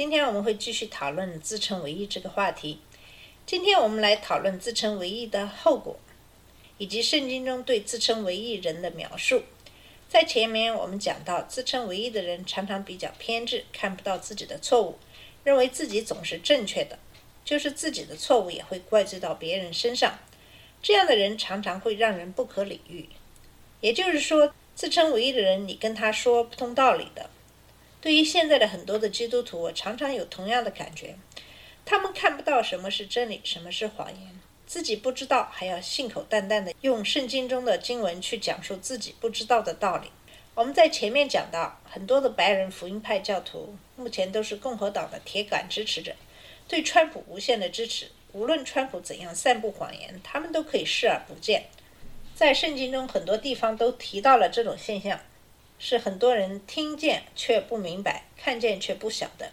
今天我们会继续讨论自称为义这个话题。今天我们来讨论自称为义的后果，以及圣经中对自称为义人的描述。在前面我们讲到，自称为义的人常常比较偏执，看不到自己的错误，认为自己总是正确的，就是自己的错误也会怪罪到别人身上。这样的人常常会让人不可理喻。也就是说，自称为义的人，你跟他说不通道理的。对于现在的很多的基督徒，我常常有同样的感觉，他们看不到什么是真理，什么是谎言，自己不知道，还要信口淡淡的用圣经中的经文去讲述自己不知道的道理。我们在前面讲到，很多的白人福音派教徒目前都是共和党的铁杆支持者，对川普无限的支持，无论川普怎样散布谎言，他们都可以视而不见。在圣经中很多地方都提到了这种现象。是很多人听见却不明白，看见却不晓得。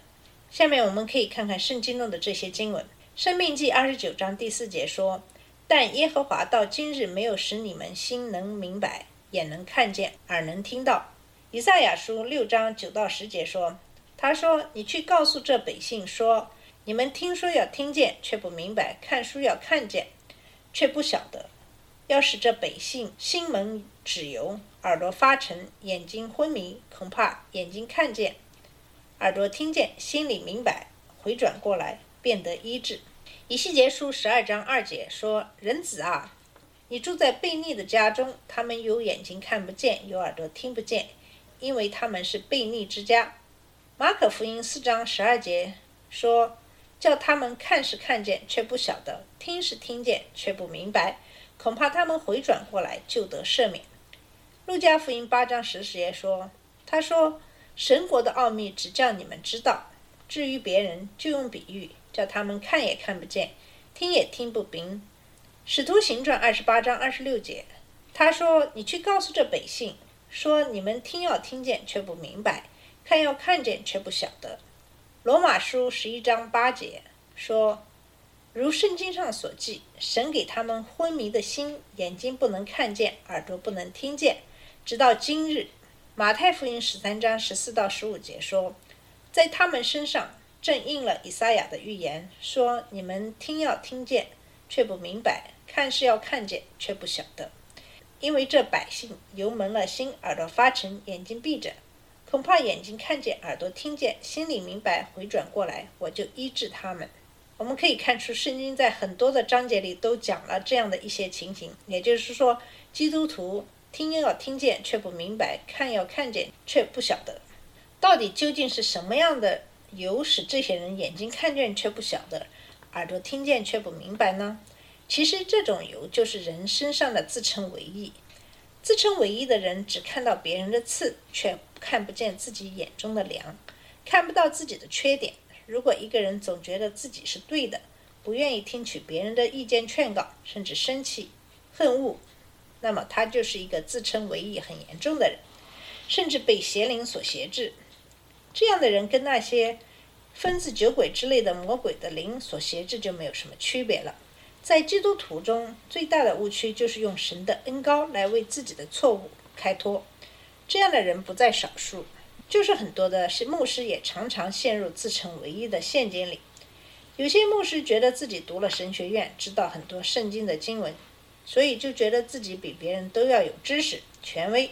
下面我们可以看看圣经中的这些经文。生命记二十九章第四节说：“但耶和华到今日没有使你们心能明白，眼能看见，耳能听到。”以赛亚书六章九到十节说：“他说，你去告诉这百姓说，你们听说要听见，却不明白；看书要看见，却不晓得。要使这百姓心蒙脂油。”耳朵发沉，眼睛昏迷，恐怕眼睛看见，耳朵听见，心里明白，回转过来，变得医治。以西结书十二章二节说：“人子啊，你住在悖逆的家中，他们有眼睛看不见，有耳朵听不见，因为他们是悖逆之家。”马可福音四章十二节说：“叫他们看是看见，却不晓得；听是听见，却不明白，恐怕他们回转过来，就得赦免。”路加福音八章十节说：“他说，神国的奥秘只叫你们知道，至于别人，就用比喻，叫他们看也看不见，听也听不明。”使徒行传二十八章二十六节，他说：“你去告诉这百姓，说你们听要听见，却不明白；看要看见，却不晓得。”罗马书十一章八节说：“如圣经上所记，神给他们昏迷的心，眼睛不能看见，耳朵不能听见。”直到今日，马太福音十三章十四到十五节说，在他们身上正应了以赛亚的预言，说：“你们听要听见，却不明白；看是要看见，却不晓得。因为这百姓油蒙了心，耳朵发沉，眼睛闭着，恐怕眼睛看见，耳朵听见，心里明白，回转过来，我就医治他们。”我们可以看出，圣经在很多的章节里都讲了这样的一些情形，也就是说，基督徒。听要听见却不明白，看要看见却不晓得，到底究竟是什么样的油使这些人眼睛看见却不晓得，耳朵听见却不明白呢？其实这种油就是人身上的自称为意。自称为意的人只看到别人的刺，却看不见自己眼中的梁，看不到自己的缺点。如果一个人总觉得自己是对的，不愿意听取别人的意见劝告，甚至生气、恨恶。那么他就是一个自称为义很严重的人，甚至被邪灵所挟制。这样的人跟那些分子酒鬼之类的魔鬼的灵所挟制就没有什么区别了。在基督徒中最大的误区就是用神的恩高来为自己的错误开脱。这样的人不在少数，就是很多的是牧师也常常陷入自称为义的陷阱里。有些牧师觉得自己读了神学院，知道很多圣经的经文。所以就觉得自己比别人都要有知识、权威，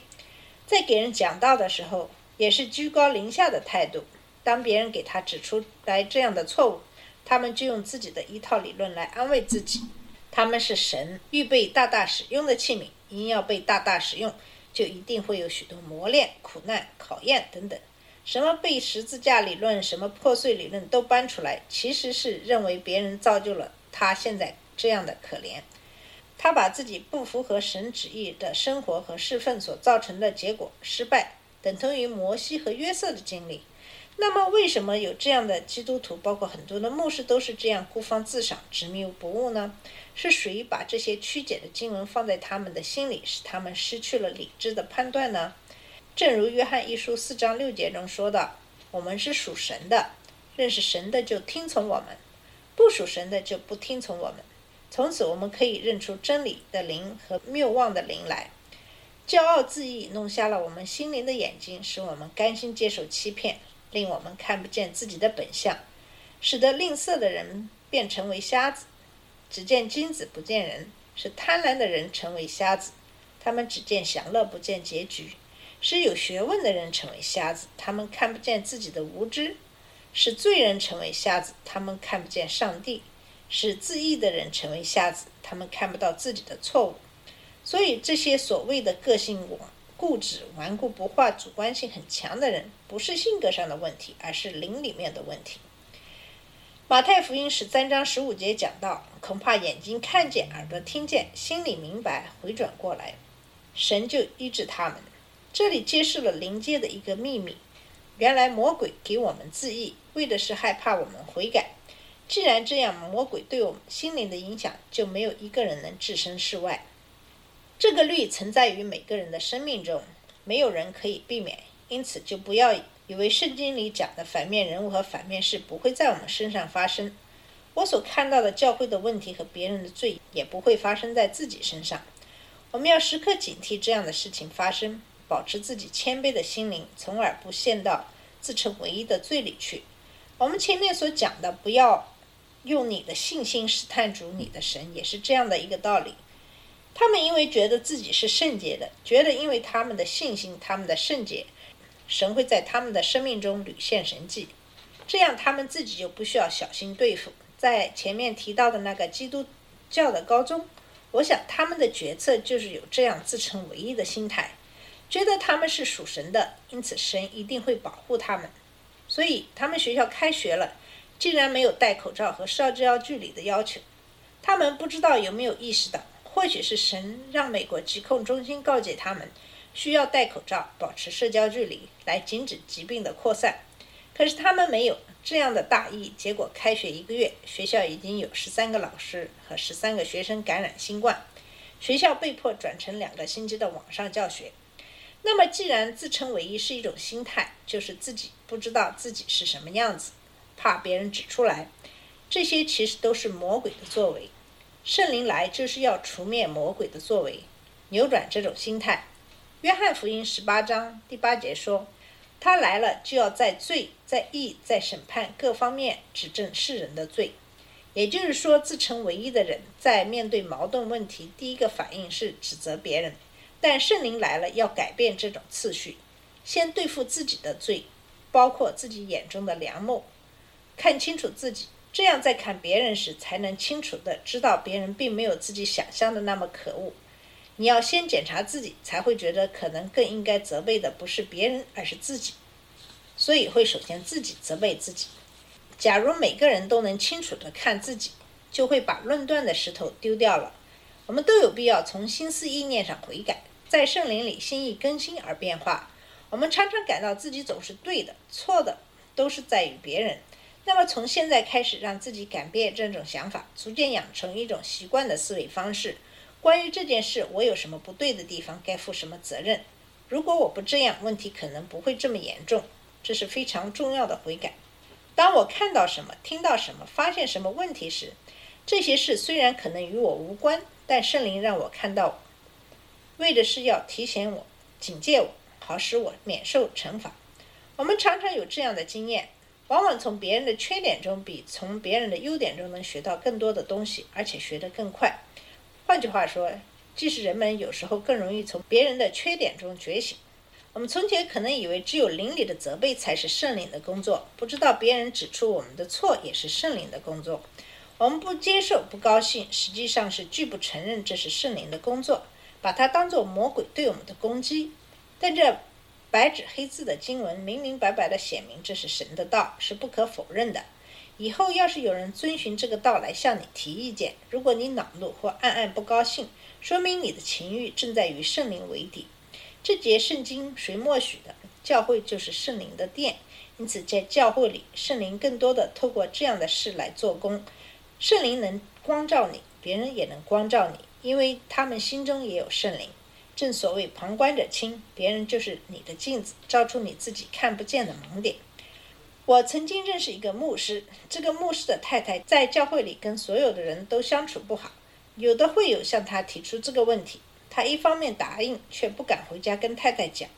在给人讲道的时候也是居高临下的态度。当别人给他指出来这样的错误，他们就用自己的一套理论来安慰自己。他们是神预备大大使用的器皿，因要被大大使用，就一定会有许多磨练、苦难、考验等等。什么被十字架理论、什么破碎理论都搬出来，其实是认为别人造就了他现在这样的可怜。他把自己不符合神旨意的生活和侍奉所造成的结果失败，等同于摩西和约瑟的经历。那么，为什么有这样的基督徒，包括很多的牧师都是这样孤芳自赏、执迷不悟呢？是谁把这些曲解的经文放在他们的心里，使他们失去了理智的判断呢？正如约翰一书四章六节中说的：“我们是属神的，认识神的就听从我们，不属神的就不听从我们。从此，我们可以认出真理的灵和谬妄的灵来。骄傲自义弄瞎了我们心灵的眼睛，使我们甘心接受欺骗。”令我们看不见自己的本相，使得吝啬的人变成为瞎子，只见金子不见人；使贪婪的人成为瞎子，他们只见享乐不见结局；使有学问的人成为瞎子，他们看不见自己的无知；使罪人成为瞎子，他们看不见上帝；使自义的人成为瞎子，他们看不到自己的错误。所以这些所谓的个性。固执、顽固不化、主观性很强的人，不是性格上的问题，而是灵里面的问题。马太福音十三章十五节讲到，恐怕眼睛看见，耳朵听见，心里明白，回转过来，神就医治他们。这里揭示了灵界的一个秘密：原来魔鬼给我们自义，为的是害怕我们悔改。既然这样，魔鬼对我们心灵的影响，就没有一个人能置身事外。这个律存在于每个人的生命中，没有人可以避免，因此就不要以为圣经里讲的反面人物和反面事不会在我们身上发生。我所看到的教会的问题和别人的罪也不会发生在自己身上。我们要时刻警惕这样的事情发生，保持自己谦卑的心灵，从而不陷到自称唯一的罪里去。我们前面所讲的，不要用你的信心试探主你的神，也是这样的一个道理。他们因为觉得自己是圣洁的，觉得因为他们的信心、他们的圣洁，神会在他们的生命中屡现神迹，这样他们自己就不需要小心对付。在前面提到的那个基督教的高中，我想他们的决策就是有这样自称唯一的心态，觉得他们是属神的，因此神一定会保护他们。所以他们学校开学了，竟然没有戴口罩和社交距离的要求，他们不知道有没有意识到。或许是神让美国疾控中心告诫他们，需要戴口罩、保持社交距离，来禁止疾病的扩散。可是他们没有这样的大意，结果开学一个月，学校已经有十三个老师和十三个学生感染新冠，学校被迫转成两个星期的网上教学。那么，既然自称唯一是一种心态，就是自己不知道自己是什么样子，怕别人指出来，这些其实都是魔鬼的作为。圣灵来就是要除灭魔鬼的作为，扭转这种心态。约翰福音十八章第八节说：“他来了，就要在罪、在义、在审判各方面指正世人的罪。”也就是说，自称唯一的人在面对矛盾问题，第一个反应是指责别人。但圣灵来了，要改变这种次序，先对付自己的罪，包括自己眼中的良木，看清楚自己。这样在看别人时，才能清楚地知道别人并没有自己想象的那么可恶。你要先检查自己，才会觉得可能更应该责备的不是别人，而是自己。所以会首先自己责备自己。假如每个人都能清楚地看自己，就会把论断的石头丢掉了。我们都有必要从心思意念上悔改，在圣灵里心意更新而变化。我们常常感到自己总是对的，错的都是在于别人。那么从现在开始，让自己改变这种想法，逐渐养成一种习惯的思维方式。关于这件事，我有什么不对的地方，该负什么责任？如果我不这样，问题可能不会这么严重。这是非常重要的悔改。当我看到什么、听到什么、发现什么问题时，这些事虽然可能与我无关，但圣灵让我看到，为的是要提醒我、警戒我，好使我免受惩罚。我们常常有这样的经验。往往从别人的缺点中，比从别人的优点中能学到更多的东西，而且学得更快。换句话说，即使人们有时候更容易从别人的缺点中觉醒。我们从前可能以为只有邻里的责备才是圣灵的工作，不知道别人指出我们的错也是圣灵的工作。我们不接受、不高兴，实际上是拒不承认这是圣灵的工作，把它当作魔鬼对我们的攻击。但这。白纸黑字的经文明明白白的写明这是神的道，是不可否认的。以后要是有人遵循这个道来向你提意见，如果你恼怒或暗暗不高兴，说明你的情欲正在与圣灵为敌。这节圣经谁默许的？教会就是圣灵的殿，因此在教会里，圣灵更多的透过这样的事来做工。圣灵能光照你，别人也能光照你，因为他们心中也有圣灵。正所谓旁观者清，别人就是你的镜子，照出你自己看不见的盲点。我曾经认识一个牧师，这个牧师的太太在教会里跟所有的人都相处不好，有的会友向他提出这个问题，他一方面答应，却不敢回家跟太太讲，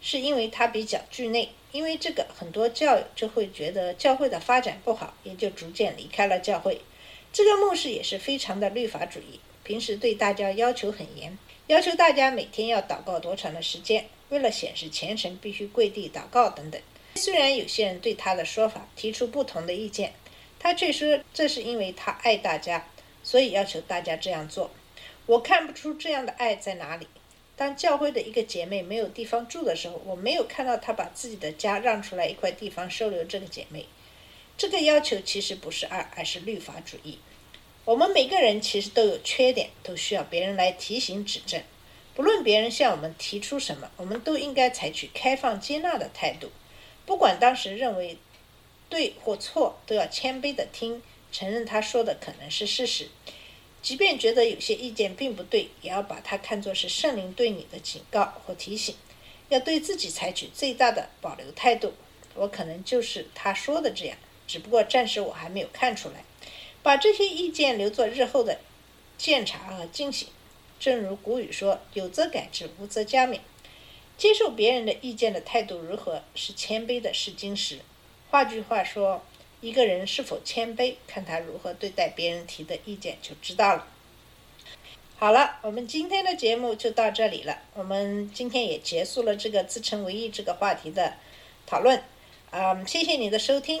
是因为他比较惧内。因为这个，很多教友就会觉得教会的发展不好，也就逐渐离开了教会。这个牧师也是非常的律法主义，平时对大家要求很严。要求大家每天要祷告多长的时间？为了显示虔诚，必须跪地祷告等等。虽然有些人对他的说法提出不同的意见，他却说这是因为他爱大家，所以要求大家这样做。我看不出这样的爱在哪里。当教会的一个姐妹没有地方住的时候，我没有看到他把自己的家让出来一块地方收留这个姐妹。这个要求其实不是爱，而是律法主义。我们每个人其实都有缺点，都需要别人来提醒指正。不论别人向我们提出什么，我们都应该采取开放接纳的态度。不管当时认为对或错，都要谦卑的听，承认他说的可能是事实。即便觉得有些意见并不对，也要把它看作是圣灵对你的警告或提醒。要对自己采取最大的保留态度。我可能就是他说的这样，只不过暂时我还没有看出来。把这些意见留作日后的鉴察和进行。正如古语说：“有则改之，无则加勉。”接受别人的意见的态度如何，是谦卑的试金石。换句话说，一个人是否谦卑，看他如何对待别人提的意见就知道了。好了，我们今天的节目就到这里了。我们今天也结束了这个自称为义这个话题的讨论。啊，谢谢你的收听。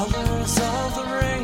colors of the rain.